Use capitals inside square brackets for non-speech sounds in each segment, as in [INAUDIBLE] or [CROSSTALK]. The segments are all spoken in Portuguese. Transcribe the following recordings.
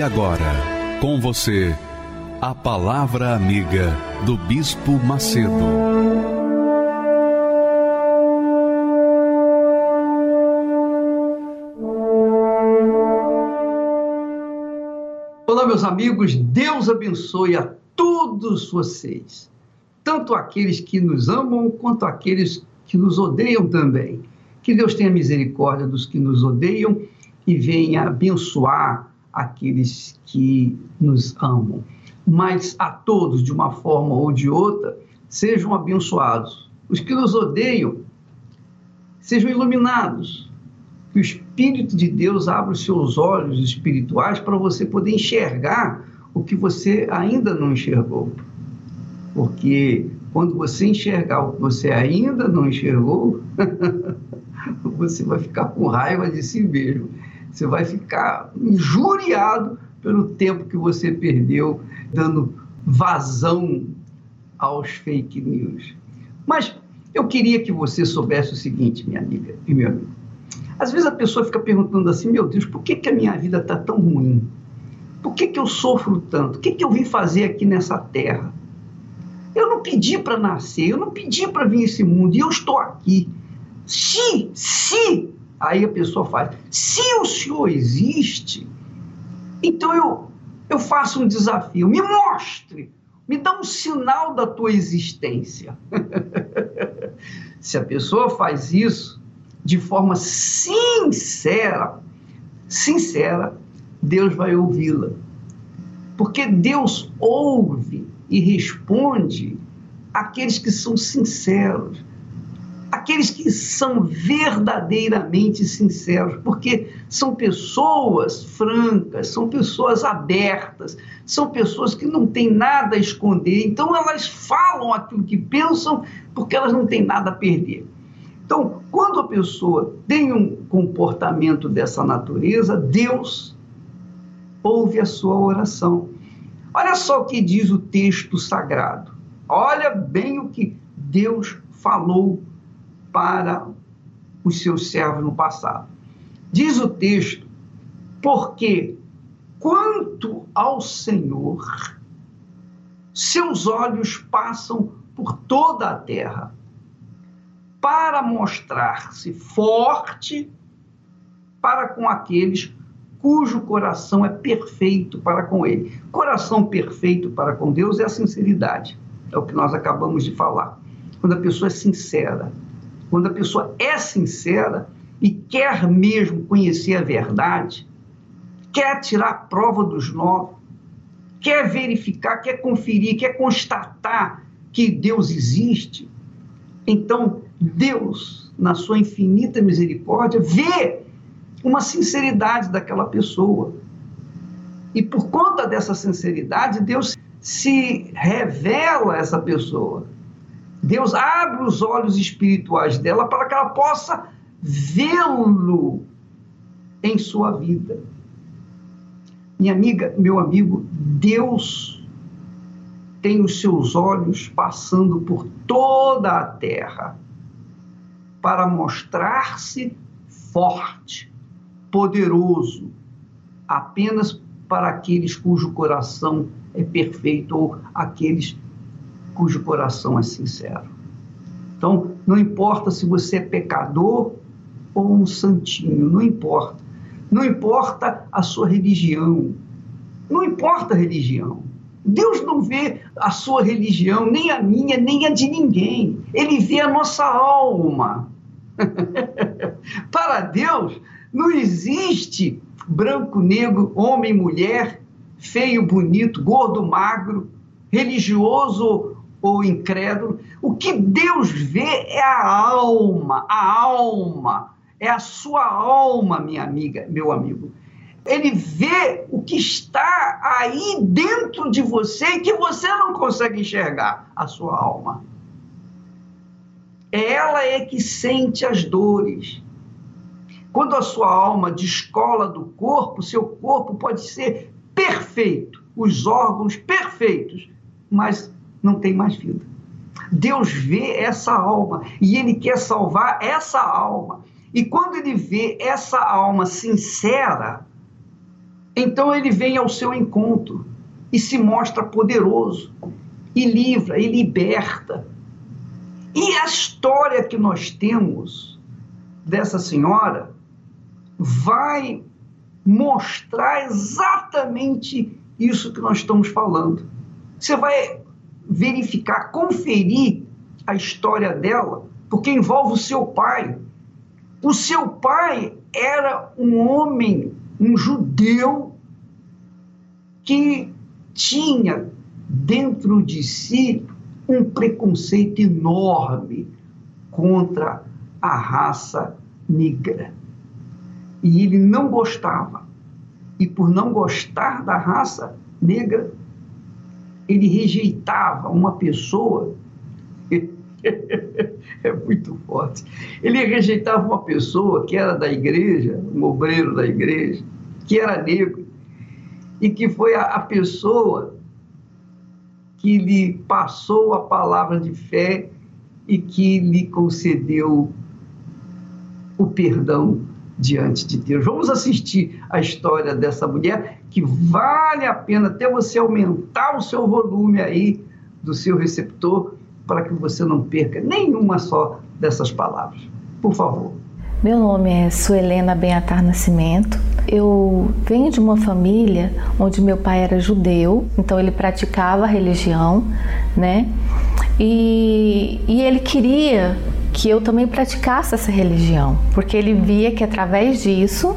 E agora, com você, a Palavra Amiga do Bispo Macedo. Olá, meus amigos, Deus abençoe a todos vocês, tanto aqueles que nos amam quanto aqueles que nos odeiam também. Que Deus tenha misericórdia dos que nos odeiam e venha abençoar aqueles que nos amam mas a todos, de uma forma ou de outra, sejam abençoados. Os que nos odeiam, sejam iluminados. Que o Espírito de Deus abra os seus olhos espirituais para você poder enxergar o que você ainda não enxergou. Porque quando você enxergar o que você ainda não enxergou, [LAUGHS] você vai ficar com raiva de si mesmo. Você vai ficar injuriado pelo tempo que você perdeu dando vazão aos fake news. Mas eu queria que você soubesse o seguinte, minha amiga e meu amigo. Às vezes a pessoa fica perguntando assim: meu Deus, por que, que a minha vida está tão ruim? Por que, que eu sofro tanto? O que, que eu vim fazer aqui nessa terra? Eu não pedi para nascer, eu não pedi para vir esse mundo e eu estou aqui. Se, se, aí a pessoa faz, se o Senhor existe, então eu, eu faço um desafio, me mostre, me dá um sinal da tua existência. [LAUGHS] Se a pessoa faz isso de forma sincera, sincera, Deus vai ouvi-la. Porque Deus ouve e responde aqueles que são sinceros, aqueles que são verdadeiramente sinceros, porque são pessoas francas, são pessoas abertas, são pessoas que não têm nada a esconder, então elas falam aquilo que pensam porque elas não têm nada a perder. Então, quando a pessoa tem um comportamento dessa natureza, Deus ouve a sua oração. Olha só o que diz o texto sagrado. Olha bem o que Deus falou para os seus servos no passado. Diz o texto, porque quanto ao Senhor, seus olhos passam por toda a terra para mostrar-se forte para com aqueles cujo coração é perfeito para com ele. Coração perfeito para com Deus é a sinceridade. É o que nós acabamos de falar. Quando a pessoa é sincera, quando a pessoa é sincera e quer mesmo conhecer a verdade, quer tirar a prova dos nove, quer verificar, quer conferir, quer constatar que Deus existe, então Deus, na sua infinita misericórdia, vê uma sinceridade daquela pessoa. E por conta dessa sinceridade, Deus se revela a essa pessoa. Deus abre os olhos espirituais dela para que ela possa vê-lo em sua vida. Minha amiga, meu amigo, Deus tem os seus olhos passando por toda a terra para mostrar-se forte, poderoso, apenas para aqueles cujo coração é perfeito ou aqueles cujo coração é sincero. Então, não importa se você é pecador ou um santinho, não importa. Não importa a sua religião, não importa a religião. Deus não vê a sua religião, nem a minha, nem a de ninguém. Ele vê a nossa alma. [LAUGHS] Para Deus, não existe branco, negro, homem, mulher, feio, bonito, gordo, magro, religioso ou incrédulo. O que Deus vê é a alma, a alma. é a sua alma, minha amiga, meu amigo. Ele vê o que está aí dentro de você e que você não consegue enxergar, a sua alma. Ela é que sente as dores. Quando a sua alma descola do corpo, seu corpo pode ser perfeito, os órgãos perfeitos, mas não tem mais vida. Deus vê essa alma e ele quer salvar essa alma. E quando ele vê essa alma sincera, então ele vem ao seu encontro e se mostra poderoso, e livra, e liberta. E a história que nós temos dessa senhora vai mostrar exatamente isso que nós estamos falando. Você vai verificar, conferir a história dela, porque envolve o seu pai. O seu pai era um homem, um judeu, que tinha dentro de si um preconceito enorme contra a raça negra. E ele não gostava. E por não gostar da raça negra, ele rejeitava uma pessoa. [LAUGHS] é muito forte. Ele rejeitava uma pessoa que era da igreja, um obreiro da igreja, que era negro, e que foi a, a pessoa que lhe passou a palavra de fé e que lhe concedeu o perdão diante de Deus. Vamos assistir a história dessa mulher que vale a pena até você aumentar o seu volume aí do seu receptor para que você não perca nenhuma só dessas palavras. Por favor. Meu nome é Suelena Beatar Nascimento. Eu venho de uma família onde meu pai era judeu, então ele praticava a religião, né? E, e ele queria que eu também praticasse essa religião, porque ele via que através disso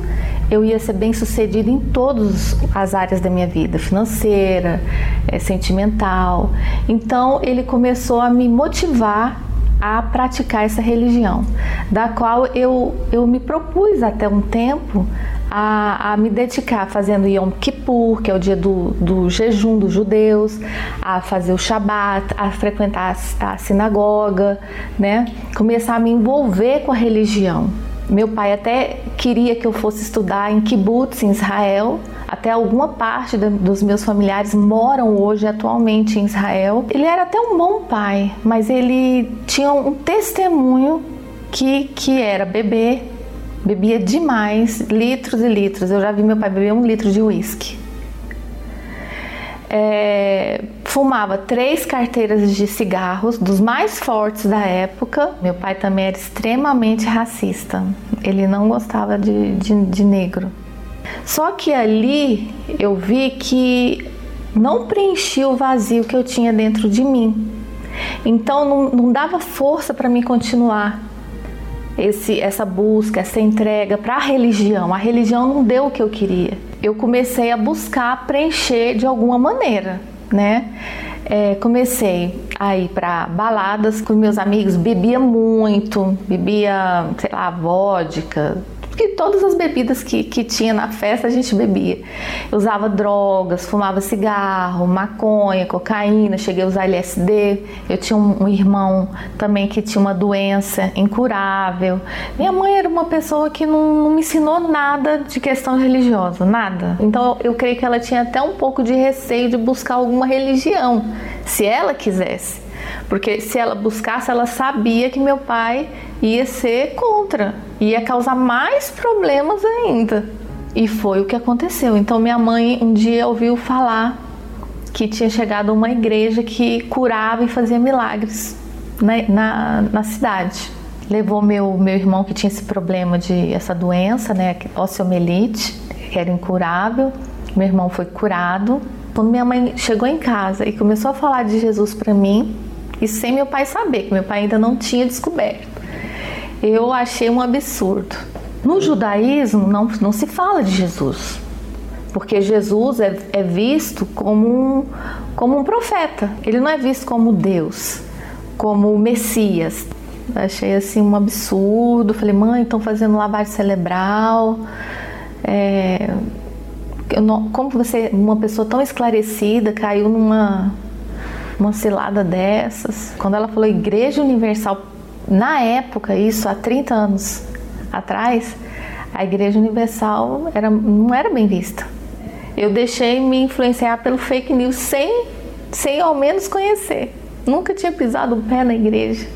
eu ia ser bem sucedido em todas as áreas da minha vida, financeira, é, sentimental. Então ele começou a me motivar a praticar essa religião, da qual eu, eu me propus até um tempo a, a, me dedicar fazendo Yom Kippur, que é o dia do, do jejum dos judeus, a fazer o Shabat, a frequentar a, a sinagoga, né? Começar a me envolver com a religião. Meu pai até queria que eu fosse estudar em kibbutz, em Israel. Até alguma parte dos meus familiares moram hoje, atualmente, em Israel. Ele era até um bom pai, mas ele tinha um testemunho que, que era beber, bebia demais, litros e litros. Eu já vi meu pai beber um litro de uísque. É, fumava três carteiras de cigarros, dos mais fortes da época. Meu pai também era extremamente racista, ele não gostava de, de, de negro. Só que ali eu vi que não preenchia o vazio que eu tinha dentro de mim. Então não, não dava força para mim continuar esse, essa busca, essa entrega para a religião. A religião não deu o que eu queria. Eu comecei a buscar preencher de alguma maneira, né? É, comecei a ir para baladas com meus amigos, bebia muito, bebia, sei lá, vodka, porque todas as bebidas que, que tinha na festa a gente bebia. Eu usava drogas, fumava cigarro, maconha, cocaína, cheguei a usar LSD. Eu tinha um, um irmão também que tinha uma doença incurável. Minha mãe era uma pessoa que não, não me ensinou nada de questão religiosa, nada. Então eu creio que ela tinha até um pouco de receio de buscar alguma religião, se ela quisesse. Porque se ela buscasse, ela sabia que meu pai ia ser contra, ia causar mais problemas ainda. E foi o que aconteceu. Então minha mãe um dia ouviu falar que tinha chegado uma igreja que curava e fazia milagres na, na, na cidade. Levou meu, meu irmão que tinha esse problema de essa doença, né, osteomielite, que era incurável. Meu irmão foi curado. Quando minha mãe chegou em casa e começou a falar de Jesus para mim, e sem meu pai saber, que meu pai ainda não tinha descoberto. Eu achei um absurdo. No judaísmo não, não se fala de Jesus, porque Jesus é, é visto como um, como um profeta, ele não é visto como Deus, como Messias. Achei assim um absurdo. Falei, mãe, estão fazendo lavagem cerebral. É, não, como você, uma pessoa tão esclarecida, caiu numa uma cilada dessas? Quando ela falou Igreja Universal, na época, isso há 30 anos atrás, a Igreja Universal era, não era bem vista. Eu deixei me influenciar pelo fake news sem, sem ao menos conhecer. Nunca tinha pisado o pé na igreja.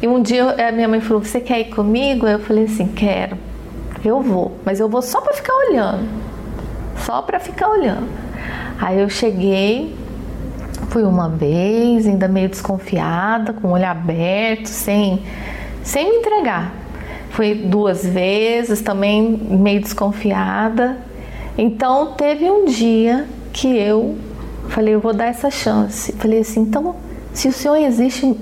E um dia a minha mãe falou: Você quer ir comigo? Eu falei assim: Quero. Eu vou, mas eu vou só para ficar olhando. Só para ficar olhando. Aí eu cheguei, fui uma vez, ainda meio desconfiada, com o olho aberto, sem, sem me entregar. Fui duas vezes, também meio desconfiada. Então teve um dia que eu falei, eu vou dar essa chance. Falei assim, então, se o Senhor existe,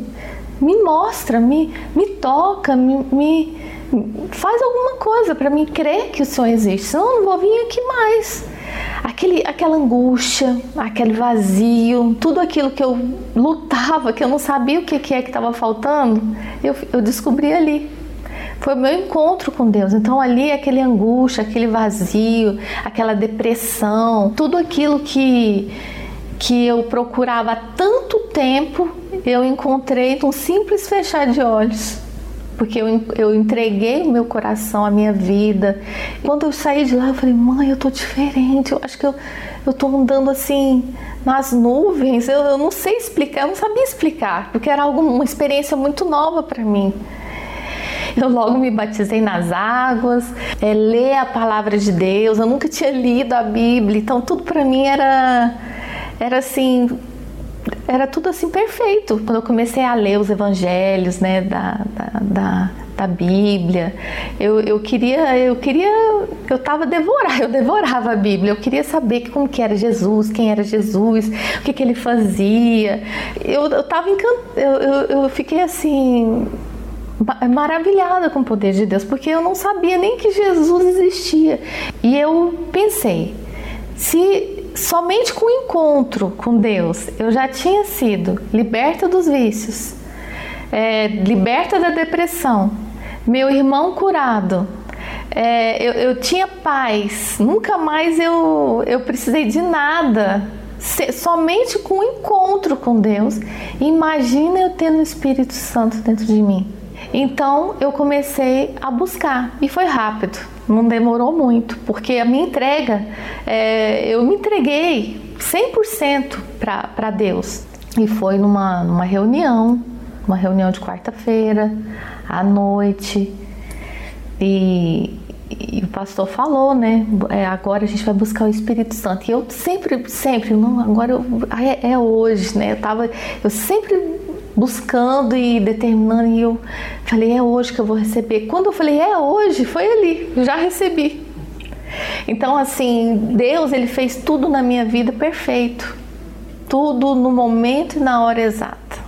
me mostra, me, me toca, me, me faz alguma coisa para mim crer que o Senhor existe. Senão eu não vou vir aqui mais. Aquele, aquela angústia, aquele vazio, tudo aquilo que eu lutava, que eu não sabia o que, que é que estava faltando, eu, eu descobri ali. Foi o meu encontro com Deus. Então ali aquele angústia, aquele vazio, aquela depressão, tudo aquilo que que eu procurava há tanto tempo, eu encontrei num simples fechar de olhos. Porque eu, eu entreguei o meu coração, a minha vida. Quando eu saí de lá, eu falei, mãe, eu tô diferente. Eu acho que eu, eu tô andando assim nas nuvens. Eu, eu não sei explicar, eu não sabia explicar, porque era algo, uma experiência muito nova para mim. Eu logo me batizei nas águas, é, ler a palavra de Deus. Eu nunca tinha lido a Bíblia, então tudo para mim era, era assim, era tudo assim perfeito. Quando eu comecei a ler os evangelhos, né, da, da, da, da Bíblia, eu, eu queria, eu queria, eu tava devorar, [LAUGHS] eu devorava a Bíblia. Eu queria saber como que era Jesus, quem era Jesus, o que que ele fazia. Eu, eu tava encantada, eu, eu, eu fiquei assim maravilhada com o poder de Deus, porque eu não sabia nem que Jesus existia. E eu pensei, se somente com o encontro com Deus eu já tinha sido liberta dos vícios, é, liberta da depressão, meu irmão curado, é, eu, eu, tinha paz, nunca mais eu, eu precisei de nada, se, somente com o encontro com Deus. Imagina eu tendo o Espírito Santo dentro de mim. Então eu comecei a buscar e foi rápido, não demorou muito, porque a minha entrega, é, eu me entreguei 100% para Deus. E foi numa, numa reunião, uma reunião de quarta-feira, à noite, e, e, o pastor falou, né? É, agora a gente vai buscar o Espírito Santo. E eu sempre, sempre, não, agora eu, é, é hoje, né? Eu, tava, eu sempre buscando e determinando e eu falei é hoje que eu vou receber. Quando eu falei é hoje, foi ali, já recebi. Então assim, Deus ele fez tudo na minha vida perfeito. Tudo no momento e na hora exata.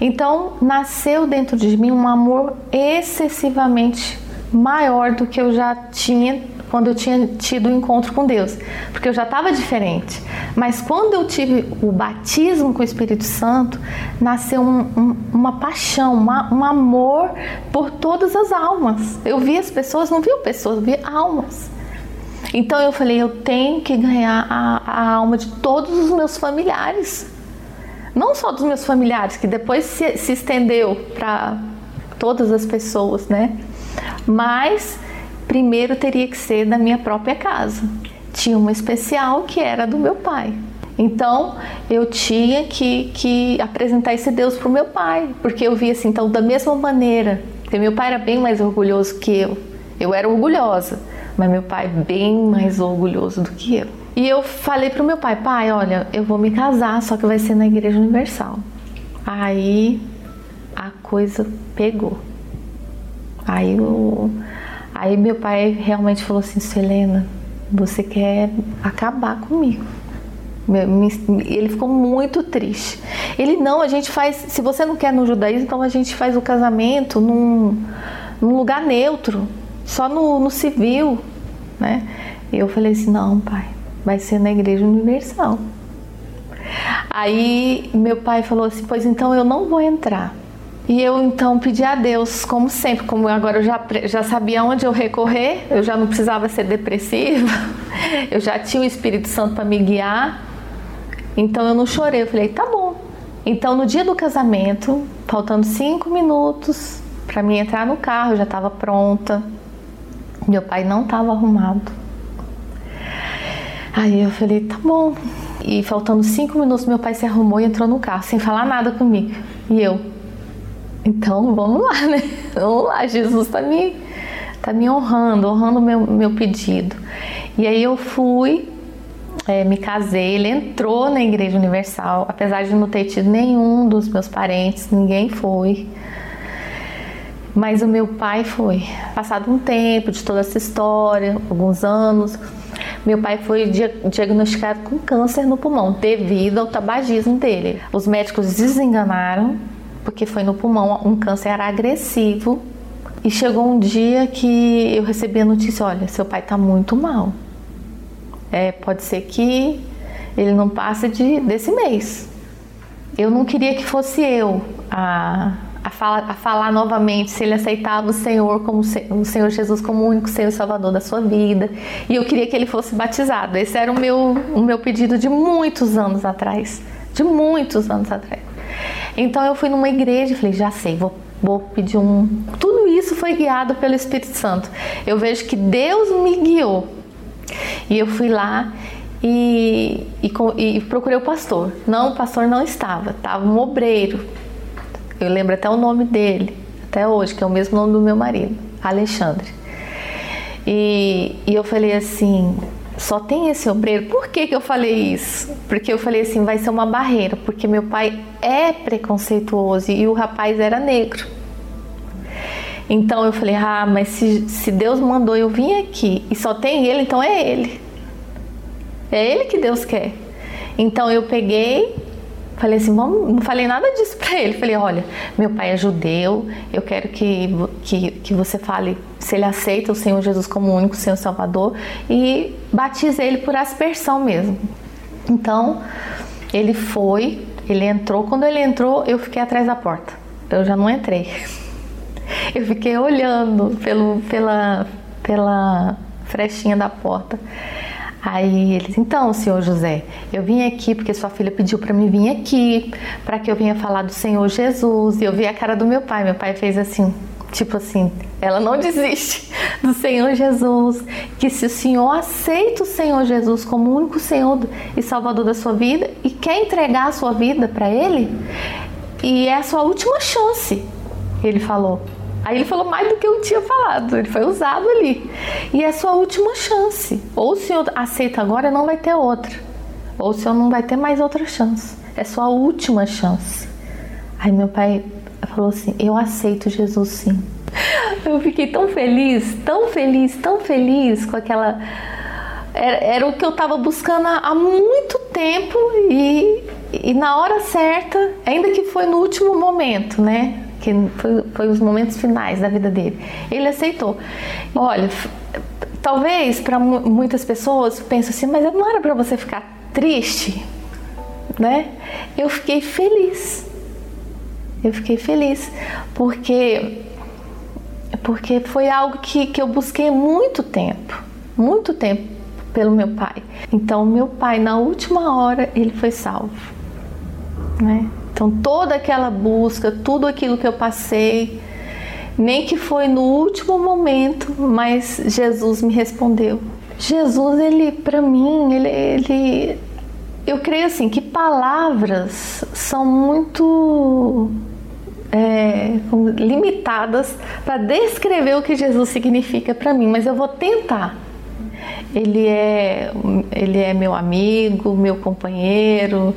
Então, nasceu dentro de mim um amor excessivamente maior do que eu já tinha quando eu tinha tido o um encontro com Deus, porque eu já estava diferente. Mas quando eu tive o batismo com o Espírito Santo, nasceu um, um, uma paixão, uma, um amor por todas as almas. Eu vi as pessoas, não vi pessoas, eu vi almas. Então eu falei, eu tenho que ganhar a, a alma de todos os meus familiares. Não só dos meus familiares, que depois se, se estendeu para todas as pessoas, né? Mas primeiro teria que ser da minha própria casa. Tinha uma especial que era do meu pai. Então eu tinha que, que apresentar esse Deus para o meu pai, porque eu via assim, então da mesma maneira, porque meu pai era bem mais orgulhoso que eu. Eu era orgulhosa, mas meu pai bem mais orgulhoso do que eu. E eu falei para o meu pai, pai, olha, eu vou me casar, só que vai ser na Igreja Universal. Aí a coisa pegou. Aí eu Aí meu pai realmente falou assim: Selena, você quer acabar comigo. Ele ficou muito triste. Ele não, a gente faz. Se você não quer no judaísmo, então a gente faz o casamento num, num lugar neutro, só no, no civil, né? Eu falei assim: não, pai, vai ser na Igreja Universal. Aí meu pai falou assim: pois então eu não vou entrar. E eu então pedi a Deus, como sempre, como agora eu já, já sabia onde eu recorrer, eu já não precisava ser depressiva, [LAUGHS] eu já tinha o Espírito Santo para me guiar, então eu não chorei, eu falei, tá bom. Então no dia do casamento, faltando cinco minutos para mim entrar no carro, eu já estava pronta, meu pai não estava arrumado. Aí eu falei, tá bom. E faltando cinco minutos, meu pai se arrumou e entrou no carro, sem falar nada comigo. E eu, então vamos lá, [LAUGHS] né? Vamos lá, Jesus está me, tá me honrando, honrando meu, meu pedido. E aí eu fui, é, me casei, ele entrou na Igreja Universal, apesar de não ter tido nenhum dos meus parentes, ninguém foi. Mas o meu pai foi. Passado um tempo de toda essa história, alguns anos, meu pai foi diagnosticado com câncer no pulmão devido ao tabagismo dele. Os médicos desenganaram porque foi no pulmão, um câncer agressivo. E chegou um dia que eu recebi a notícia: olha, seu pai está muito mal. É, pode ser que ele não passe de, desse mês. Eu não queria que fosse eu a, a, fala, a falar novamente se ele aceitava o Senhor como o Senhor Jesus como o único Senhor e Salvador da sua vida. E eu queria que ele fosse batizado. Esse era o meu, o meu pedido de muitos anos atrás. De muitos anos atrás. Então eu fui numa igreja e falei, já sei, vou, vou pedir um. Tudo isso foi guiado pelo Espírito Santo. Eu vejo que Deus me guiou. E eu fui lá e, e, e procurei o pastor. Não, o pastor não estava, estava um obreiro. Eu lembro até o nome dele, até hoje, que é o mesmo nome do meu marido, Alexandre. E, e eu falei assim: só tem esse obreiro. Por que, que eu falei isso? Porque eu falei assim, vai ser uma barreira, porque meu pai é preconceituoso e o rapaz era negro. Então eu falei, ah, mas se, se Deus mandou eu vir aqui e só tem ele, então é ele. É ele que Deus quer. Então eu peguei Falei assim, vamos, não falei nada disso para ele. Falei, olha, meu pai é judeu, eu quero que, que, que você fale se ele aceita o Senhor Jesus como único Senhor Salvador e batize ele por aspersão mesmo. Então, ele foi, ele entrou. Quando ele entrou, eu fiquei atrás da porta. Eu já não entrei. [LAUGHS] Eu fiquei olhando pelo, pela, pela frechinha da porta. Aí eles, então, senhor José, eu vim aqui porque sua filha pediu para mim vir aqui, para que eu vinha falar do Senhor Jesus. E eu vi a cara do meu pai. Meu pai fez assim, tipo assim, ela não desiste [LAUGHS] do Senhor Jesus, que se o Senhor aceita o Senhor Jesus como o único Senhor e Salvador da sua vida e quer entregar a sua vida para Ele, e é a sua última chance, ele falou. Aí ele falou mais do que eu tinha falado, ele foi usado ali. E é sua última chance. Ou o senhor aceita agora, não vai ter outra. Ou o senhor não vai ter mais outra chance. É sua última chance. Aí meu pai falou assim: Eu aceito Jesus sim. [LAUGHS] Eu fiquei tão feliz, tão feliz, tão feliz com aquela. Era, era o que eu estava buscando há muito tempo e, e na hora certa, ainda que foi no último momento, né? Que foi, foi os momentos finais da vida dele. Ele aceitou. Olha, talvez para muitas pessoas pensem assim, mas não era para você ficar triste, né? Eu fiquei feliz. Eu fiquei feliz porque porque foi algo que, que eu busquei muito tempo, muito tempo pelo meu pai. Então, meu pai, na última hora, ele foi salvo, né? Então, toda aquela busca, tudo aquilo que eu passei, nem que foi no último momento, mas Jesus me respondeu. Jesus, ele, para mim, ele, ele, eu creio assim que palavras são muito é, limitadas para descrever o que Jesus significa para mim, mas eu vou tentar. Ele é, ele é meu amigo, meu companheiro.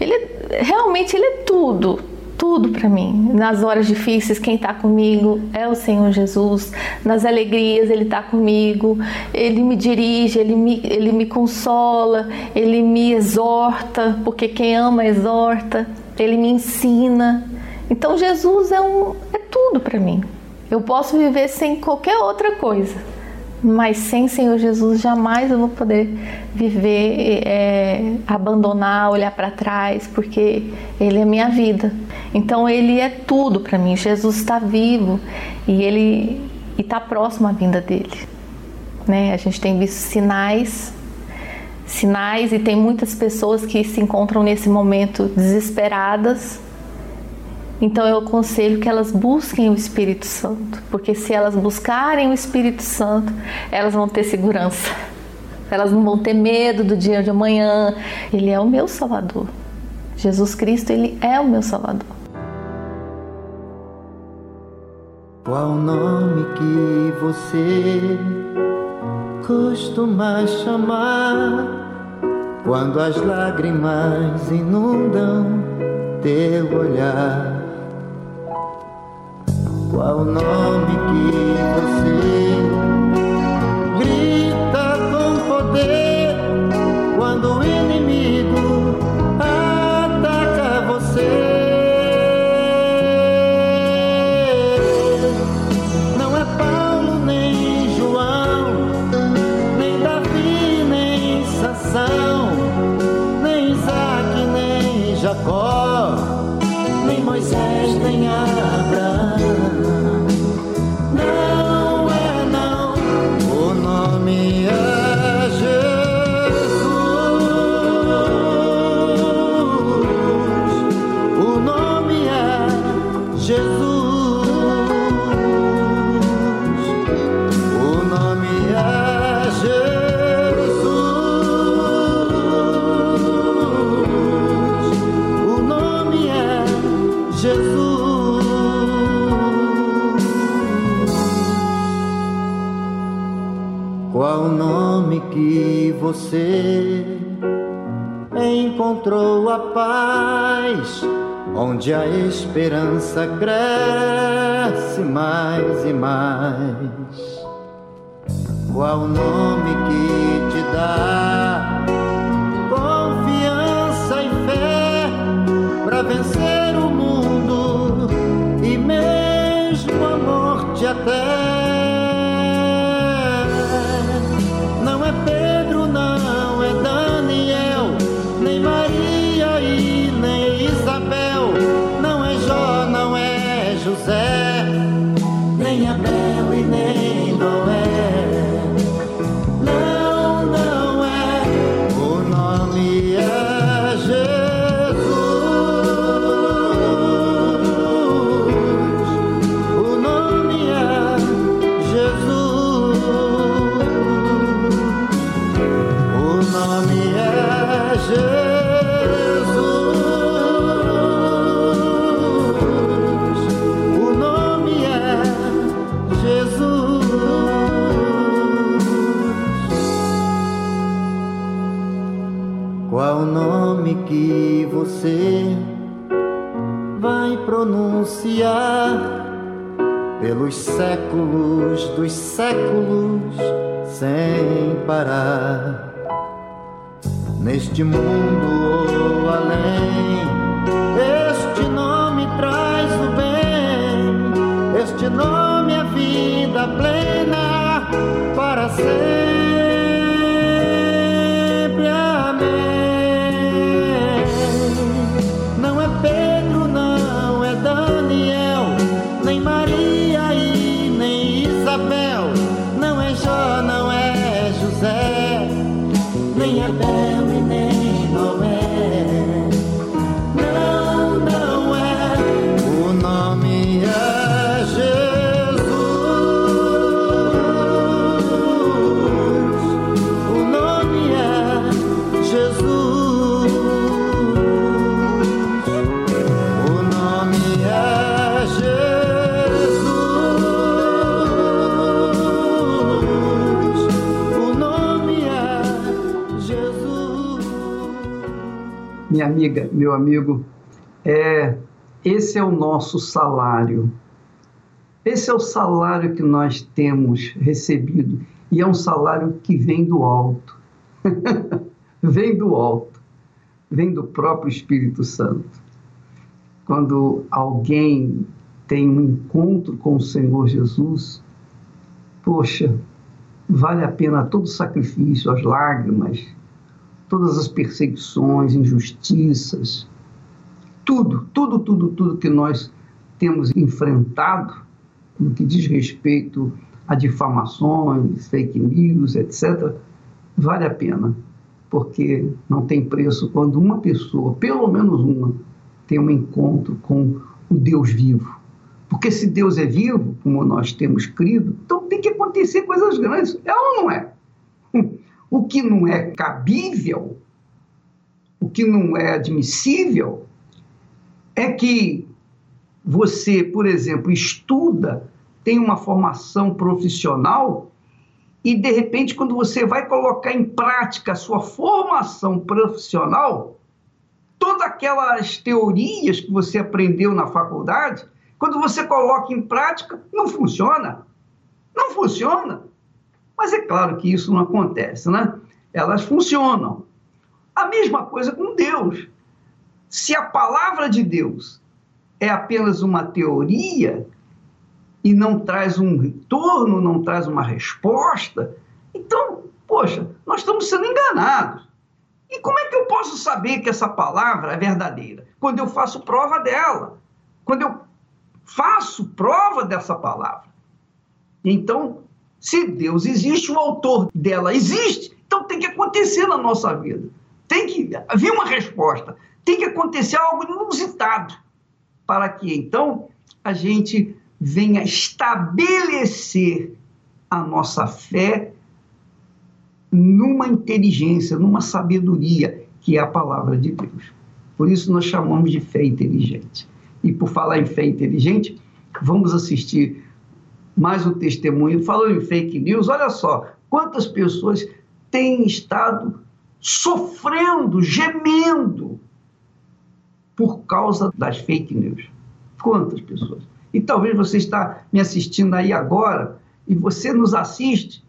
Ele realmente ele é tudo, tudo para mim. Nas horas difíceis, quem está comigo é o Senhor Jesus. Nas alegrias, Ele está comigo. Ele me dirige, ele me, ele me consola, Ele me exorta, porque quem ama exorta. Ele me ensina. Então Jesus é, um, é tudo para mim. Eu posso viver sem qualquer outra coisa, mas sem Senhor Jesus jamais eu vou poder viver, é, abandonar, olhar para trás, porque Ele é minha vida. Então Ele é tudo para mim. Jesus está vivo e Ele está próximo à vinda dele. Né? A gente tem visto sinais, sinais e tem muitas pessoas que se encontram nesse momento desesperadas então eu aconselho que elas busquem o Espírito Santo, porque se elas buscarem o Espírito Santo, elas vão ter segurança. Elas não vão ter medo do dia de amanhã. Ele é o meu Salvador. Jesus Cristo, ele é o meu Salvador. Qual nome que você costuma chamar quando as lágrimas inundam teu olhar? Qual o nome que você onde a esperança cresce mais e mais. Qual o nome que te dá pelos séculos dos séculos sem parar. Neste mundo ou além, este nome traz o bem, este nome é vida plena para sempre. Minha amiga, meu amigo, é, esse é o nosso salário. Esse é o salário que nós temos recebido e é um salário que vem do alto. [LAUGHS] vem do alto. Vem do próprio Espírito Santo. Quando alguém tem um encontro com o Senhor Jesus, poxa, vale a pena todo o sacrifício, as lágrimas, todas as perseguições, injustiças, tudo, tudo, tudo, tudo que nós temos enfrentado no que diz respeito a difamações, fake news, etc., vale a pena, porque não tem preço quando uma pessoa, pelo menos uma, tem um encontro com o Deus vivo. Porque se Deus é vivo, como nós temos crido, então tem que acontecer coisas grandes. É ou não é? O que não é cabível, o que não é admissível, é que você, por exemplo, estuda, tem uma formação profissional e, de repente, quando você vai colocar em prática a sua formação profissional, todas aquelas teorias que você aprendeu na faculdade, quando você coloca em prática, não funciona. Não funciona. Mas é claro que isso não acontece, né? Elas funcionam. A mesma coisa com Deus. Se a palavra de Deus é apenas uma teoria e não traz um retorno, não traz uma resposta, então, poxa, nós estamos sendo enganados. E como é que eu posso saber que essa palavra é verdadeira? Quando eu faço prova dela, quando eu faço prova dessa palavra. Então, se Deus existe, o autor dela existe, então tem que acontecer na nossa vida. Tem que haver uma resposta, tem que acontecer algo inusitado para que então a gente venha estabelecer a nossa fé numa inteligência, numa sabedoria, que é a palavra de Deus. Por isso nós chamamos de fé inteligente. E por falar em fé inteligente, vamos assistir mais um testemunho. Falando em fake news, olha só quantas pessoas têm estado sofrendo, gemendo por causa das fake news. Quantas pessoas? E talvez você está me assistindo aí agora e você nos assiste.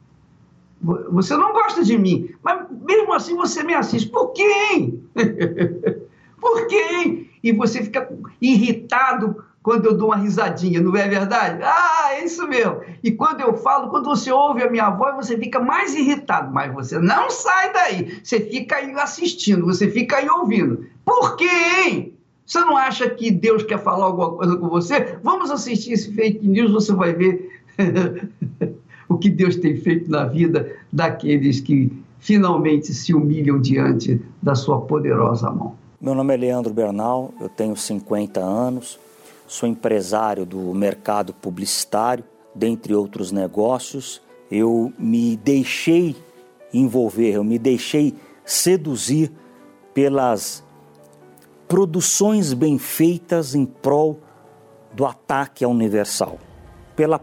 Você não gosta de mim, mas mesmo assim você me assiste. Por quê? [LAUGHS] Por quê? E você fica irritado quando eu dou uma risadinha, não é verdade? Ah, é isso mesmo. E quando eu falo, quando você ouve a minha voz, você fica mais irritado, mas você não sai daí. Você fica aí assistindo, você fica aí ouvindo. Por quê, hein? Você não acha que Deus quer falar alguma coisa com você? Vamos assistir esse fake news, você vai ver [LAUGHS] o que Deus tem feito na vida daqueles que finalmente se humilham diante da sua poderosa mão. Meu nome é Leandro Bernal, eu tenho 50 anos, sou empresário do mercado publicitário, dentre outros negócios. Eu me deixei envolver, eu me deixei seduzir pelas produções bem feitas em prol do ataque à Universal, pela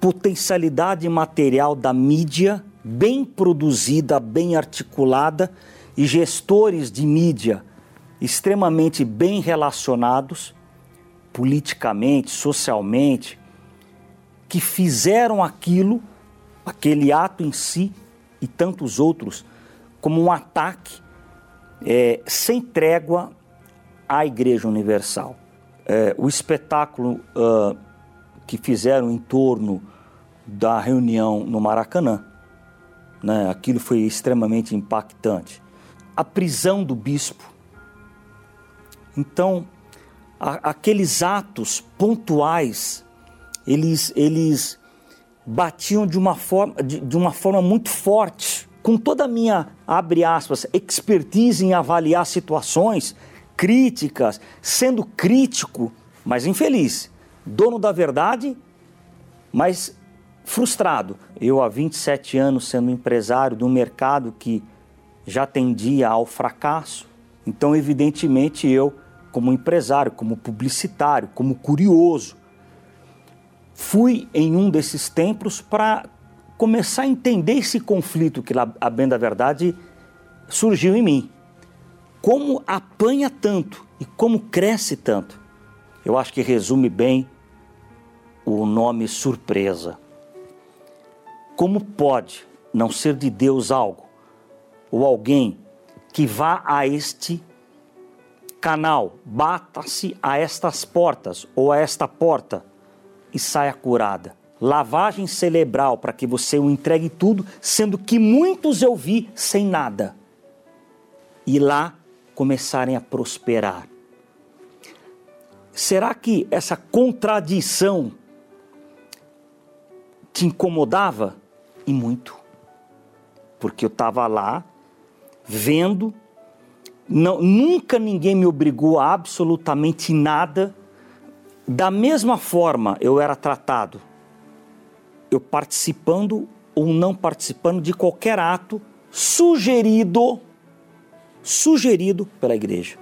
potencialidade material da mídia bem produzida, bem articulada e gestores de mídia extremamente bem relacionados politicamente, socialmente, que fizeram aquilo, aquele ato em si e tantos outros, como um ataque é, sem trégua à Igreja Universal. É, o espetáculo uh, que fizeram em torno da reunião no Maracanã, né, aquilo foi extremamente impactante. A prisão do bispo. Então, a, aqueles atos pontuais, eles, eles batiam de uma, forma, de, de uma forma muito forte. Com toda a minha, abre aspas, expertise em avaliar situações, críticas, sendo crítico, mas infeliz, dono da verdade, mas frustrado. Eu, há 27 anos, sendo empresário de um mercado que já tendia ao fracasso, então, evidentemente, eu, como empresário, como publicitário, como curioso, fui em um desses templos para começar a entender esse conflito que, a bem da verdade, surgiu em mim como apanha tanto e como cresce tanto. Eu acho que resume bem o nome surpresa. Como pode não ser de Deus algo ou alguém que vá a este canal, bata-se a estas portas ou a esta porta e saia curada? lavagem cerebral para que você o entregue tudo, sendo que muitos eu vi sem nada. E lá começarem a prosperar. Será que essa contradição te incomodava? E muito. Porque eu estava lá vendo, não, nunca ninguém me obrigou a absolutamente nada. Da mesma forma eu era tratado eu participando ou não participando de qualquer ato sugerido sugerido pela igreja.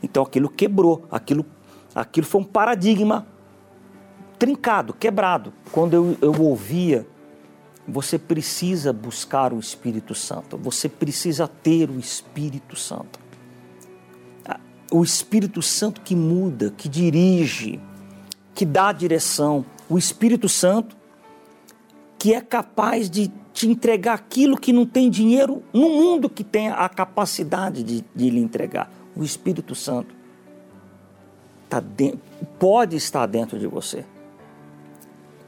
Então aquilo quebrou, aquilo, aquilo foi um paradigma trincado, quebrado. Quando eu, eu ouvia, você precisa buscar o Espírito Santo, você precisa ter o Espírito Santo. O Espírito Santo que muda, que dirige, que dá direção. O Espírito Santo que é capaz de te entregar aquilo que não tem dinheiro no mundo que tem a capacidade de, de lhe entregar. O Espírito Santo tá dentro, pode estar dentro de você,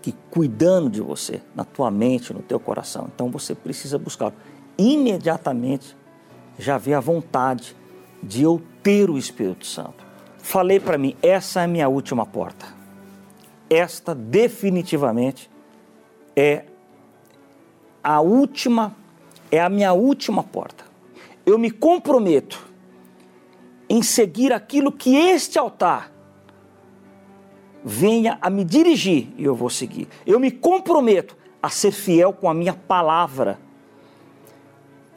que cuidando de você, na tua mente, no teu coração. Então você precisa buscar. Imediatamente já vê a vontade de eu ter o Espírito Santo. Falei para mim, essa é a minha última porta. Esta definitivamente é a última, é a minha última porta. Eu me comprometo em seguir aquilo que este altar venha a me dirigir e eu vou seguir. Eu me comprometo a ser fiel com a minha palavra.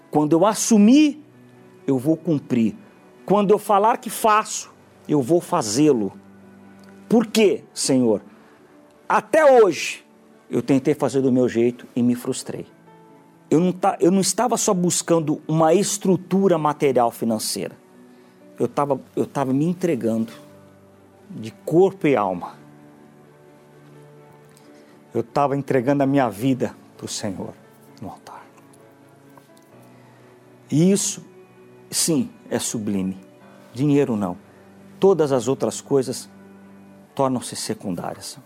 Quando eu assumir, eu vou cumprir. Quando eu falar que faço, eu vou fazê-lo. Por quê, Senhor? Até hoje eu tentei fazer do meu jeito e me frustrei. Eu não, tá, eu não estava só buscando uma estrutura material financeira. Eu estava eu tava me entregando de corpo e alma. Eu estava entregando a minha vida para o Senhor no altar. E isso, sim, é sublime. Dinheiro não. Todas as outras coisas tornam-se secundárias.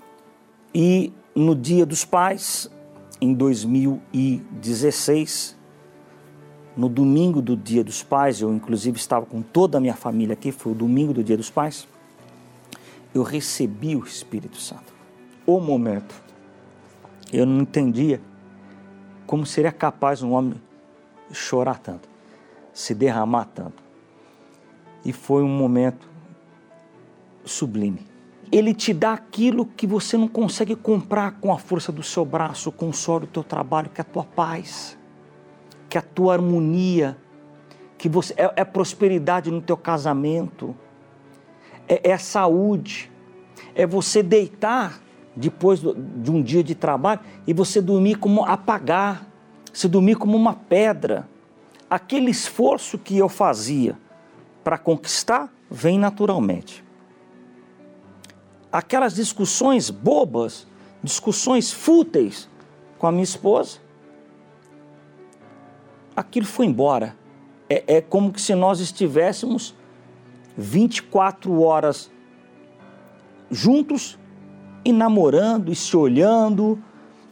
E no Dia dos Pais, em 2016, no domingo do Dia dos Pais, eu inclusive estava com toda a minha família aqui, foi o domingo do Dia dos Pais, eu recebi o Espírito Santo. O momento, eu não entendia como seria capaz um homem chorar tanto, se derramar tanto. E foi um momento sublime ele te dá aquilo que você não consegue comprar com a força do seu braço, com o suor do teu trabalho, que é a tua paz, que é a tua harmonia, que você é, é prosperidade no teu casamento, é, é saúde, é você deitar depois de um dia de trabalho e você dormir como apagar, se dormir como uma pedra. Aquele esforço que eu fazia para conquistar vem naturalmente aquelas discussões bobas, discussões fúteis com a minha esposa, aquilo foi embora. É, é como se nós estivéssemos 24 horas juntos e namorando e se olhando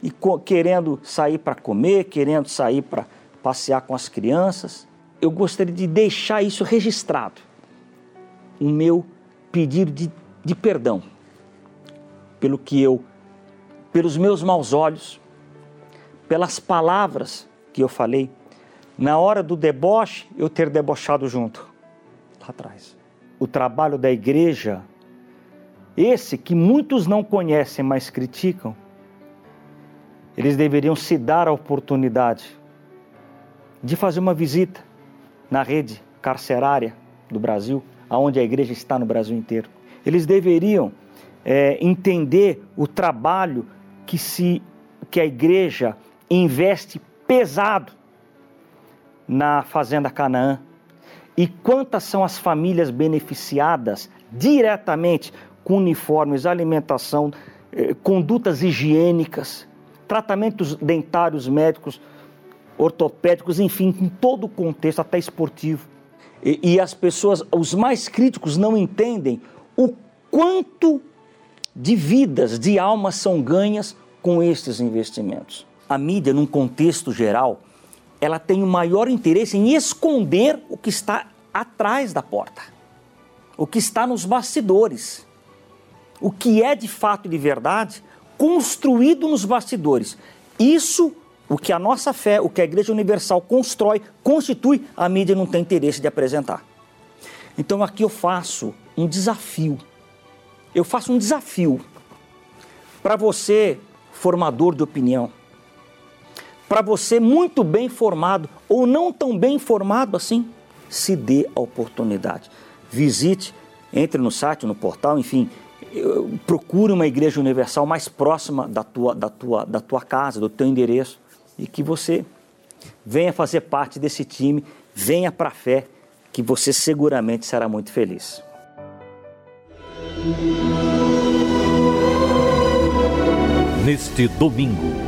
e querendo sair para comer, querendo sair para passear com as crianças. Eu gostaria de deixar isso registrado. O meu pedido de, de perdão pelo que eu, pelos meus maus olhos, pelas palavras que eu falei, na hora do deboche, eu ter debochado junto, lá atrás. O trabalho da igreja, esse que muitos não conhecem, mas criticam, eles deveriam se dar a oportunidade de fazer uma visita na rede carcerária do Brasil, aonde a igreja está no Brasil inteiro. Eles deveriam é, entender o trabalho que, se, que a igreja investe pesado na Fazenda Canaã e quantas são as famílias beneficiadas diretamente com uniformes, alimentação, eh, condutas higiênicas, tratamentos dentários, médicos, ortopédicos, enfim, em todo o contexto, até esportivo. E, e as pessoas, os mais críticos, não entendem o quanto de vidas, de almas são ganhas com estes investimentos. A mídia, num contexto geral, ela tem o maior interesse em esconder o que está atrás da porta, o que está nos bastidores, o que é de fato e de verdade construído nos bastidores. Isso, o que a nossa fé, o que a Igreja Universal constrói, constitui, a mídia não tem interesse de apresentar. Então aqui eu faço um desafio. Eu faço um desafio para você, formador de opinião, para você muito bem formado ou não tão bem informado assim, se dê a oportunidade. Visite, entre no site, no portal, enfim, procure uma igreja universal mais próxima da tua, da, tua, da tua casa, do teu endereço, e que você venha fazer parte desse time, venha para a fé, que você seguramente será muito feliz. Neste domingo,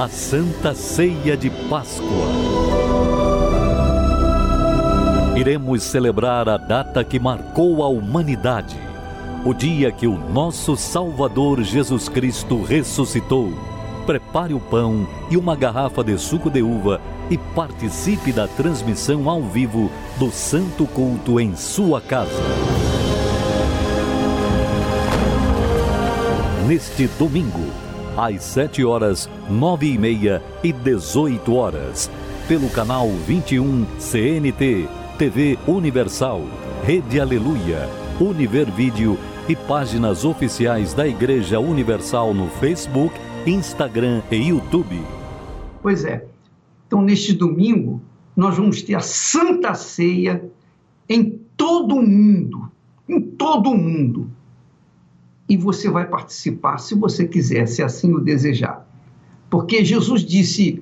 a Santa Ceia de Páscoa. Iremos celebrar a data que marcou a humanidade o dia que o nosso Salvador Jesus Cristo ressuscitou. Prepare o pão e uma garrafa de suco de uva e participe da transmissão ao vivo do Santo Culto em sua casa. Neste domingo, às 7 horas, 9 e meia e 18 horas, pelo canal 21 CNT, TV Universal, Rede Aleluia, Univer Vídeo e páginas oficiais da Igreja Universal no Facebook, Instagram e YouTube. Pois é. Então, neste domingo, nós vamos ter a Santa Ceia em todo o mundo. Em todo o mundo. E você vai participar, se você quiser, se assim o desejar. Porque Jesus disse: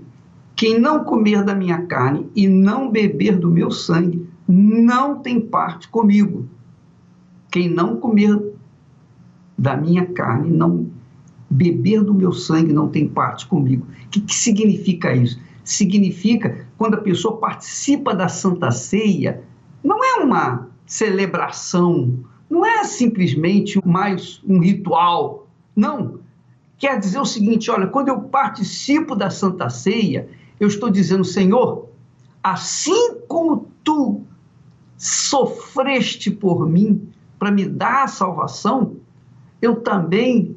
quem não comer da minha carne e não beber do meu sangue, não tem parte comigo. Quem não comer da minha carne, não beber do meu sangue não tem parte comigo. O que, que significa isso? Significa quando a pessoa participa da Santa Ceia, não é uma celebração, não é simplesmente mais um ritual. Não. Quer dizer o seguinte: olha, quando eu participo da Santa Ceia, eu estou dizendo, Senhor, assim como tu sofreste por mim para me dar a salvação, eu também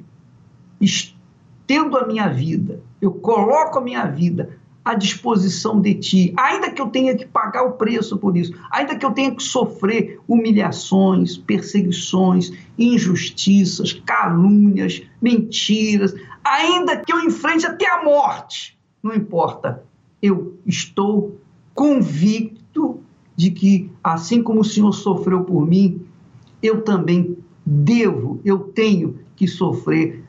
estendo a minha vida, eu coloco a minha vida à disposição de ti, ainda que eu tenha que pagar o preço por isso, ainda que eu tenha que sofrer humilhações, perseguições, injustiças, calúnias, mentiras, ainda que eu enfrente até a morte, não importa, eu estou convicto de que, assim como o Senhor sofreu por mim, eu também devo, eu tenho que sofrer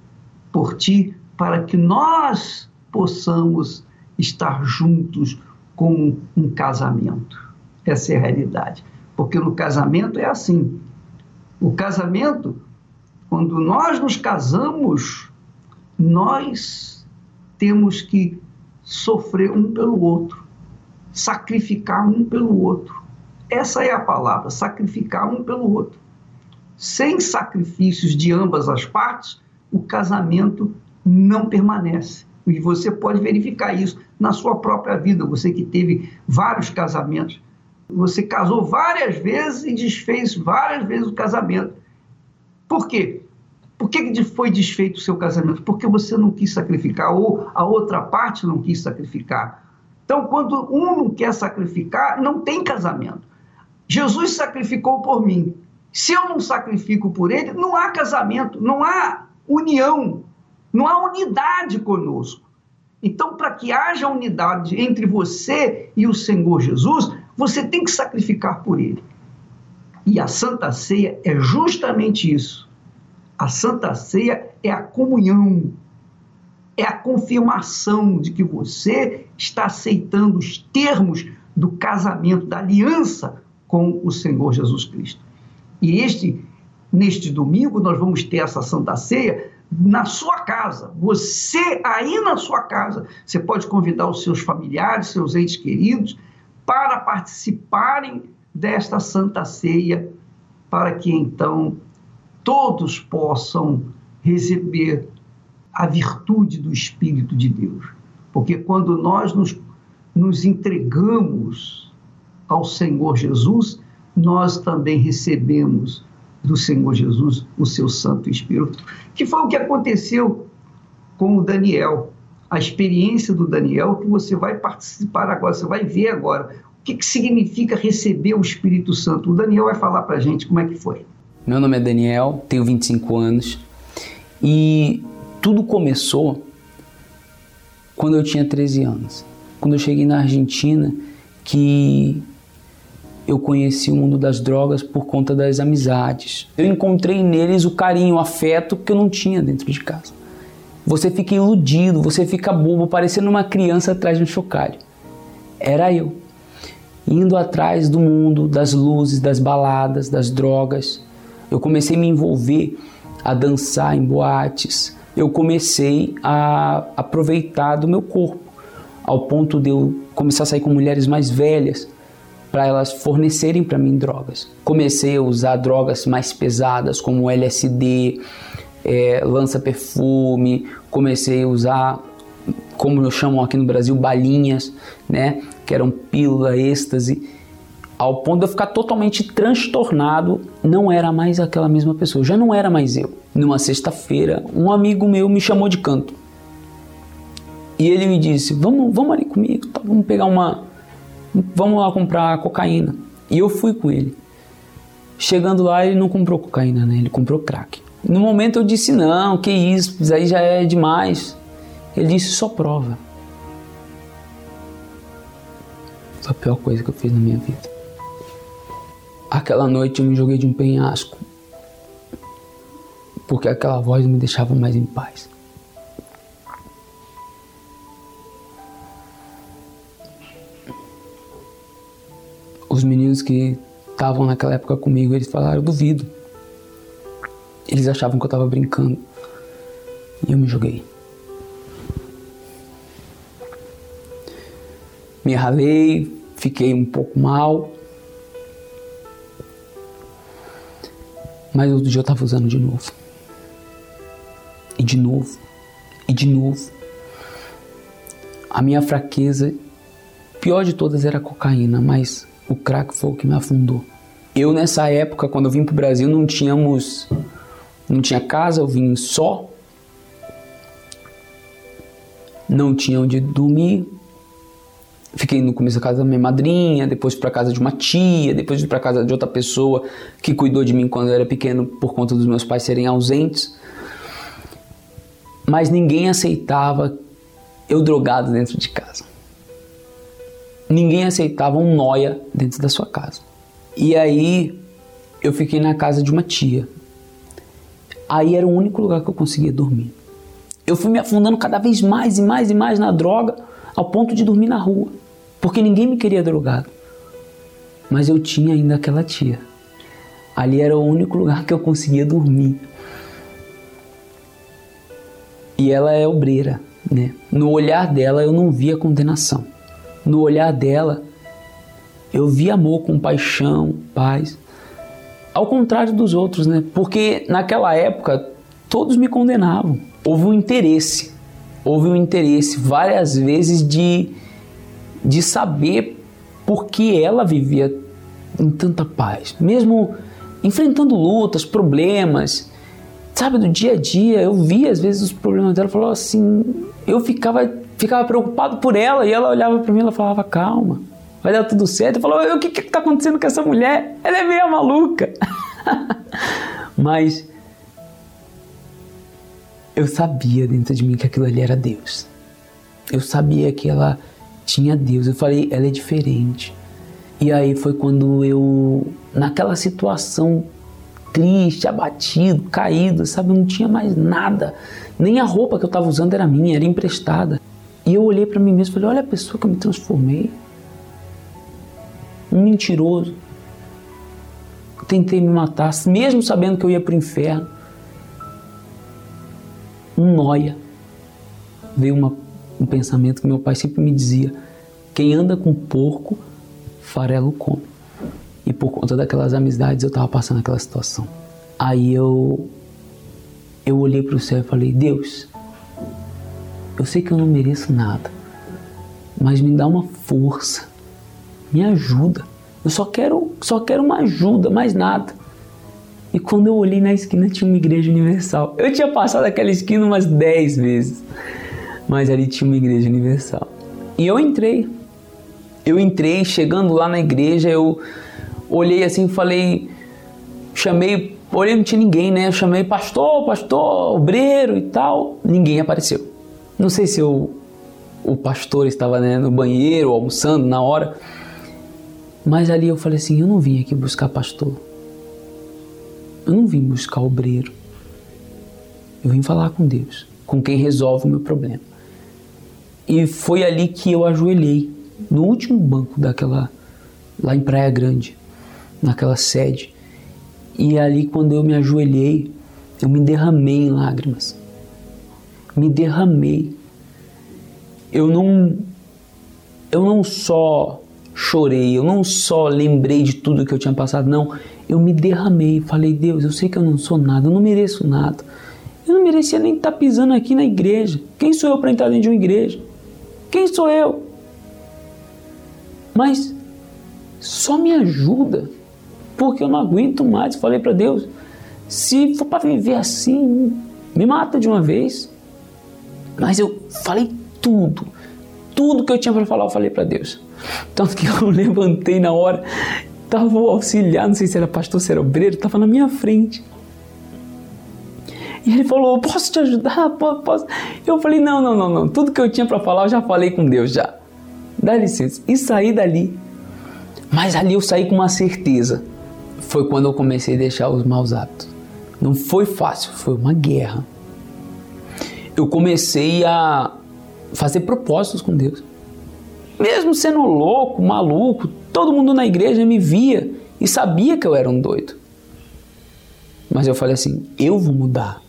por ti para que nós possamos estar juntos com um casamento. Essa é a realidade. Porque no casamento é assim. O casamento, quando nós nos casamos, nós temos que sofrer um pelo outro, sacrificar um pelo outro. Essa é a palavra, sacrificar um pelo outro sem sacrifícios de ambas as partes, o casamento não permanece. E você pode verificar isso na sua própria vida. Você que teve vários casamentos, você casou várias vezes e desfez várias vezes o casamento. Por quê? Por que foi desfeito o seu casamento? Porque você não quis sacrificar ou a outra parte não quis sacrificar. Então, quando um não quer sacrificar, não tem casamento. Jesus sacrificou por mim. Se eu não sacrifico por ele, não há casamento, não há união, não há unidade conosco. Então, para que haja unidade entre você e o Senhor Jesus, você tem que sacrificar por ele. E a Santa Ceia é justamente isso. A Santa Ceia é a comunhão, é a confirmação de que você está aceitando os termos do casamento, da aliança com o Senhor Jesus Cristo. E este, neste domingo, nós vamos ter essa Santa Ceia na sua casa. Você aí na sua casa, você pode convidar os seus familiares, seus entes queridos, para participarem desta Santa Ceia, para que então todos possam receber a virtude do Espírito de Deus. Porque quando nós nos, nos entregamos ao Senhor Jesus, nós também recebemos do Senhor Jesus o seu Santo Espírito, que foi o que aconteceu com o Daniel. A experiência do Daniel que você vai participar agora, você vai ver agora. O que, que significa receber o Espírito Santo? O Daniel vai falar para gente como é que foi. Meu nome é Daniel, tenho 25 anos e tudo começou quando eu tinha 13 anos. Quando eu cheguei na Argentina, que eu conheci o mundo das drogas por conta das amizades. Eu encontrei neles o carinho, o afeto que eu não tinha dentro de casa. Você fica iludido, você fica bobo, parecendo uma criança atrás de um chocalho. Era eu, indo atrás do mundo, das luzes, das baladas, das drogas. Eu comecei a me envolver, a dançar em boates. Eu comecei a aproveitar do meu corpo, ao ponto de eu começar a sair com mulheres mais velhas para elas fornecerem para mim drogas. Comecei a usar drogas mais pesadas, como LSD, é, lança-perfume, comecei a usar, como eu chamo aqui no Brasil, balinhas, né, que eram pílula, êxtase ao ponto de eu ficar totalmente transtornado, não era mais aquela mesma pessoa, já não era mais eu. Numa sexta-feira, um amigo meu me chamou de canto. E ele me disse: "Vamos, vamos ali comigo, tá? vamos pegar uma vamos lá comprar cocaína". E eu fui com ele. Chegando lá, ele não comprou cocaína, né? Ele comprou crack. No momento eu disse: "Não, que isso, isso aí já é demais". Ele disse: "Só prova". Foi a pior coisa que eu fiz na minha vida. Aquela noite eu me joguei de um penhasco, porque aquela voz me deixava mais em paz. Os meninos que estavam naquela época comigo, eles falaram, eu duvido. Eles achavam que eu estava brincando. E eu me joguei. Me ralei, fiquei um pouco mal. Mas outro dia eu estava usando de novo. E de novo. E de novo. A minha fraqueza, pior de todas, era a cocaína, mas o crack foi o que me afundou. Eu, nessa época, quando eu vim para o Brasil, não tínhamos. Não tinha casa, eu vim só. Não tinha onde dormir, Fiquei no começo da casa da minha madrinha, depois para casa de uma tia, depois para casa de outra pessoa que cuidou de mim quando eu era pequeno por conta dos meus pais serem ausentes. Mas ninguém aceitava eu drogado dentro de casa. Ninguém aceitava um noia dentro da sua casa. E aí eu fiquei na casa de uma tia. Aí era o único lugar que eu conseguia dormir. Eu fui me afundando cada vez mais e mais e mais na droga, ao ponto de dormir na rua porque ninguém me queria drogado. Mas eu tinha ainda aquela tia. Ali era o único lugar que eu conseguia dormir. E ela é obreira, né? No olhar dela eu não via condenação. No olhar dela eu via amor, compaixão, paz. Ao contrário dos outros, né? Porque naquela época todos me condenavam. Houve um interesse. Houve um interesse várias vezes de de saber por que ela vivia em tanta paz, mesmo enfrentando lutas, problemas, sabe, do dia a dia. Eu via às vezes os problemas dela, falou assim, eu ficava ficava preocupado por ela e ela olhava para mim e falava calma, vai dar tudo certo. Eu falava, o que que está acontecendo com essa mulher? Ela é meio maluca. [LAUGHS] Mas eu sabia dentro de mim que aquilo ali era Deus. Eu sabia que ela tinha Deus. Eu falei, ela é diferente. E aí foi quando eu, naquela situação triste, abatido, caído, sabe, eu não tinha mais nada. Nem a roupa que eu estava usando era minha, era emprestada. E eu olhei para mim mesmo e falei: olha a pessoa que eu me transformei. Um mentiroso. Tentei me matar, mesmo sabendo que eu ia para o inferno. Um noia. Veio uma um pensamento que meu pai sempre me dizia: quem anda com porco, farelo come. E por conta daquelas amizades eu estava passando aquela situação. Aí eu eu olhei para o céu e falei: Deus, eu sei que eu não mereço nada, mas me dá uma força, me ajuda. Eu só quero, só quero uma ajuda, mais nada. E quando eu olhei na esquina tinha uma igreja universal. Eu tinha passado aquela esquina umas 10 vezes, mas ali tinha uma igreja universal. E eu entrei. Eu entrei, chegando lá na igreja, eu olhei assim e falei, chamei, olhei não tinha ninguém, né? Eu chamei pastor, pastor, obreiro e tal. Ninguém apareceu. Não sei se eu, o pastor estava né, no banheiro, almoçando na hora. Mas ali eu falei assim: eu não vim aqui buscar pastor. Eu não vim buscar obreiro. Eu vim falar com Deus, com quem resolve o meu problema. E foi ali que eu ajoelhei, no último banco daquela, lá em Praia Grande, naquela sede. E ali, quando eu me ajoelhei, eu me derramei em lágrimas. Me derramei. Eu não, eu não só chorei, eu não só lembrei de tudo que eu tinha passado, não. Eu me derramei, falei, Deus, eu sei que eu não sou nada, eu não mereço nada. Eu não merecia nem estar pisando aqui na igreja. Quem sou eu para entrar dentro de uma igreja? Quem sou eu? Mas só me ajuda, porque eu não aguento mais. Falei para Deus, se for para viver assim, me mata de uma vez. Mas eu falei tudo, tudo que eu tinha para falar, eu falei para Deus. Tanto que [LAUGHS] eu levantei na hora, estava o auxiliar, não sei se era pastor, se era obreiro, estava na minha frente. E ele falou: Posso te ajudar? Posso? Eu falei: Não, não, não, não. Tudo que eu tinha para falar eu já falei com Deus já. Dá licença. E saí dali. Mas ali eu saí com uma certeza. Foi quando eu comecei a deixar os maus hábitos. Não foi fácil, foi uma guerra. Eu comecei a fazer propósitos com Deus. Mesmo sendo louco, maluco, todo mundo na igreja me via e sabia que eu era um doido. Mas eu falei assim: eu vou mudar.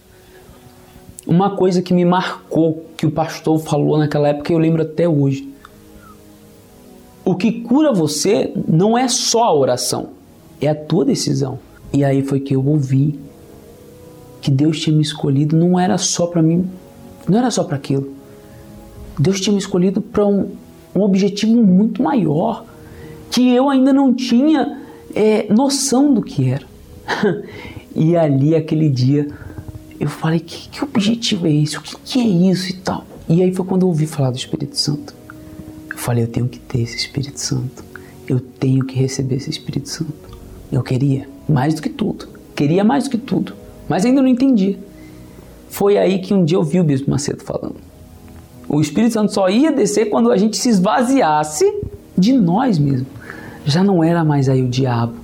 Uma coisa que me marcou, que o pastor falou naquela época, eu lembro até hoje. O que cura você não é só a oração, é a tua decisão. E aí foi que eu ouvi que Deus tinha me escolhido, não era só para mim, não era só para aquilo. Deus tinha me escolhido para um, um objetivo muito maior que eu ainda não tinha é, noção do que era. [LAUGHS] e ali, aquele dia, eu falei: que, que objetivo é esse? O que, que é isso e tal? E aí foi quando eu ouvi falar do Espírito Santo. Eu falei: eu tenho que ter esse Espírito Santo. Eu tenho que receber esse Espírito Santo. Eu queria mais do que tudo. Queria mais do que tudo. Mas ainda não entendia. Foi aí que um dia eu vi o Bispo Macedo falando. O Espírito Santo só ia descer quando a gente se esvaziasse de nós mesmos. Já não era mais aí o diabo,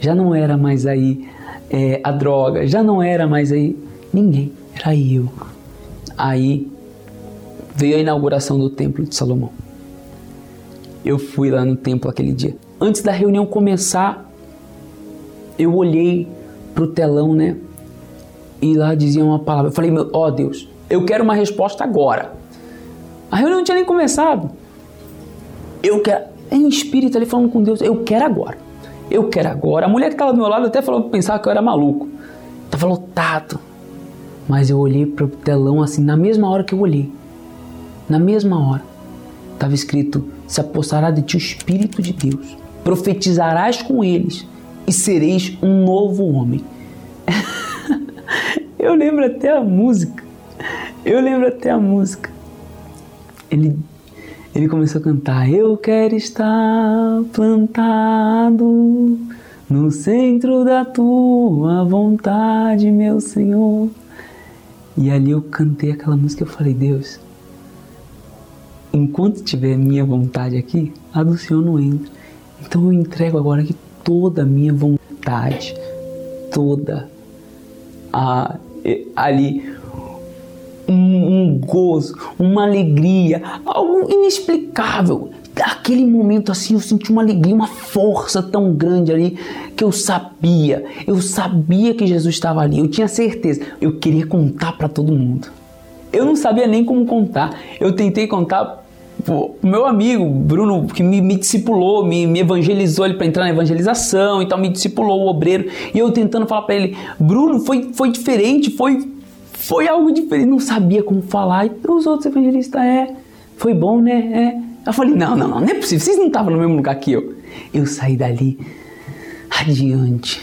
já não era mais aí é, a droga, já não era mais aí ninguém, era eu. Aí veio a inauguração do Templo de Salomão. Eu fui lá no templo aquele dia. Antes da reunião começar, eu olhei pro telão, né? E lá dizia uma palavra. Eu falei, ó oh, Deus, eu quero uma resposta agora. A reunião não tinha nem começado. Eu quero. Em espírito ali falando com Deus, eu quero agora. Eu quero agora. A mulher que estava do meu lado até falou pensava que eu era maluco. Tava lotado. Mas eu olhei para o telão assim, na mesma hora que eu olhei. Na mesma hora. Estava escrito: Se apossará de ti o Espírito de Deus. Profetizarás com eles e sereis um novo homem. [LAUGHS] eu lembro até a música. Eu lembro até a música ele, ele começou a cantar: Eu quero estar plantado no centro da tua vontade, meu Senhor. E ali eu cantei aquela música e eu falei: Deus, enquanto tiver minha vontade aqui, a do Senhor não entra. Então eu entrego agora aqui toda a minha vontade, toda a, ali um, um gozo, uma alegria, algo inexplicável. Aquele momento assim eu senti uma alegria, uma força tão grande ali que eu sabia, eu sabia que Jesus estava ali, eu tinha certeza, eu queria contar para todo mundo. Eu não sabia nem como contar, eu tentei contar o meu amigo Bruno, que me, me discipulou, me, me evangelizou ele para entrar na evangelização e tal, me discipulou o obreiro, e eu tentando falar para ele, Bruno, foi, foi diferente, foi foi algo diferente, não sabia como falar. E os outros evangelistas, é, foi bom, né? É. Eu falei, não, não, não, não é possível, vocês não estavam no mesmo lugar que eu. Eu saí dali adiante.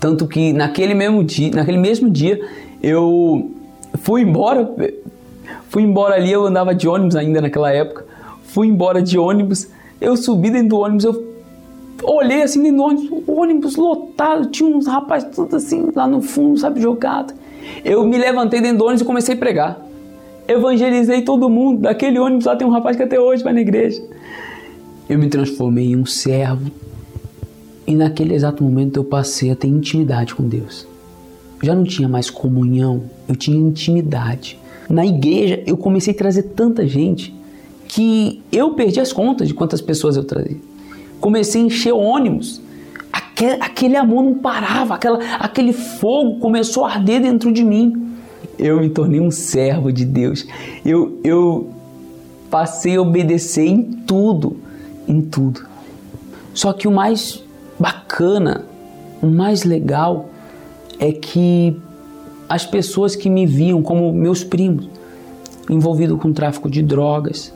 Tanto que naquele mesmo dia, naquele mesmo dia, eu fui embora, fui embora ali, eu andava de ônibus ainda naquela época, fui embora de ônibus, eu subi dentro do ônibus, eu olhei assim dentro do ônibus, ônibus lotado, tinha uns rapazes tudo assim lá no fundo, sabe, jogado. Eu me levantei dentro do ônibus e comecei a pregar. Evangelizei todo mundo. Daquele ônibus lá tem um rapaz que até hoje vai na igreja. Eu me transformei em um servo. E naquele exato momento eu passei a ter intimidade com Deus. Já não tinha mais comunhão, eu tinha intimidade. Na igreja eu comecei a trazer tanta gente que eu perdi as contas de quantas pessoas eu trazia. Comecei a encher ônibus. Aquele, amor não parava, aquela, aquele fogo começou a arder dentro de mim. Eu me tornei um servo de Deus. Eu, eu passei a obedecer em tudo, em tudo. Só que o mais bacana, o mais legal é que as pessoas que me viam como meus primos, envolvido com tráfico de drogas,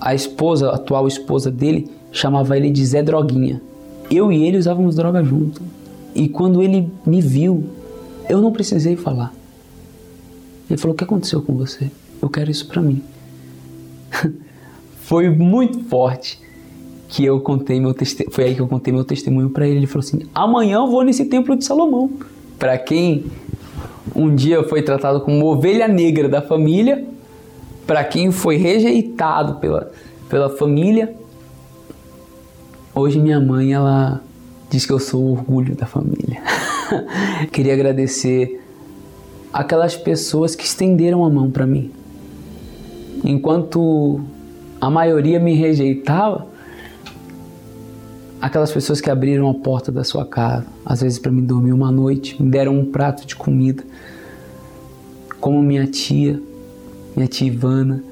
a esposa, a atual esposa dele, chamava ele de Zé Droguinha. Eu e ele usávamos droga junto. E quando ele me viu, eu não precisei falar. Ele falou: O que aconteceu com você? Eu quero isso para mim. [LAUGHS] Foi muito forte que eu contei meu testemunho. Foi aí que eu contei meu testemunho para ele. Ele falou assim: Amanhã eu vou nesse templo de Salomão. Para quem um dia foi tratado como ovelha negra da família, para quem foi rejeitado pela, pela família, Hoje minha mãe ela diz que eu sou o orgulho da família. [LAUGHS] Queria agradecer aquelas pessoas que estenderam a mão para mim. Enquanto a maioria me rejeitava, aquelas pessoas que abriram a porta da sua casa, às vezes para me dormir uma noite, me deram um prato de comida, como minha tia, minha tia Ivana,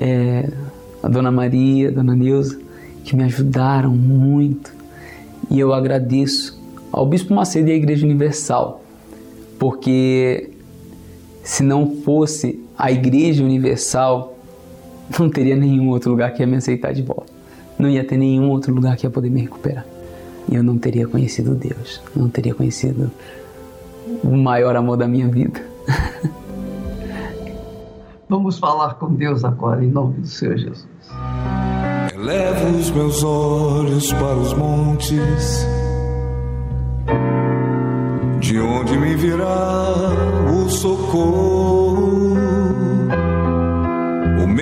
é, a dona Maria, a dona Neuza, que me ajudaram muito. E eu agradeço ao Bispo Macedo e à Igreja Universal, porque se não fosse a Igreja Universal, não teria nenhum outro lugar que ia me aceitar de volta. Não ia ter nenhum outro lugar que ia poder me recuperar. E eu não teria conhecido Deus, não teria conhecido o maior amor da minha vida. [LAUGHS] Vamos falar com Deus agora, em nome do Senhor Jesus. Levo os meus olhos para os montes, de onde me virá o socorro.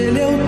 Pois ele é o teu socorro.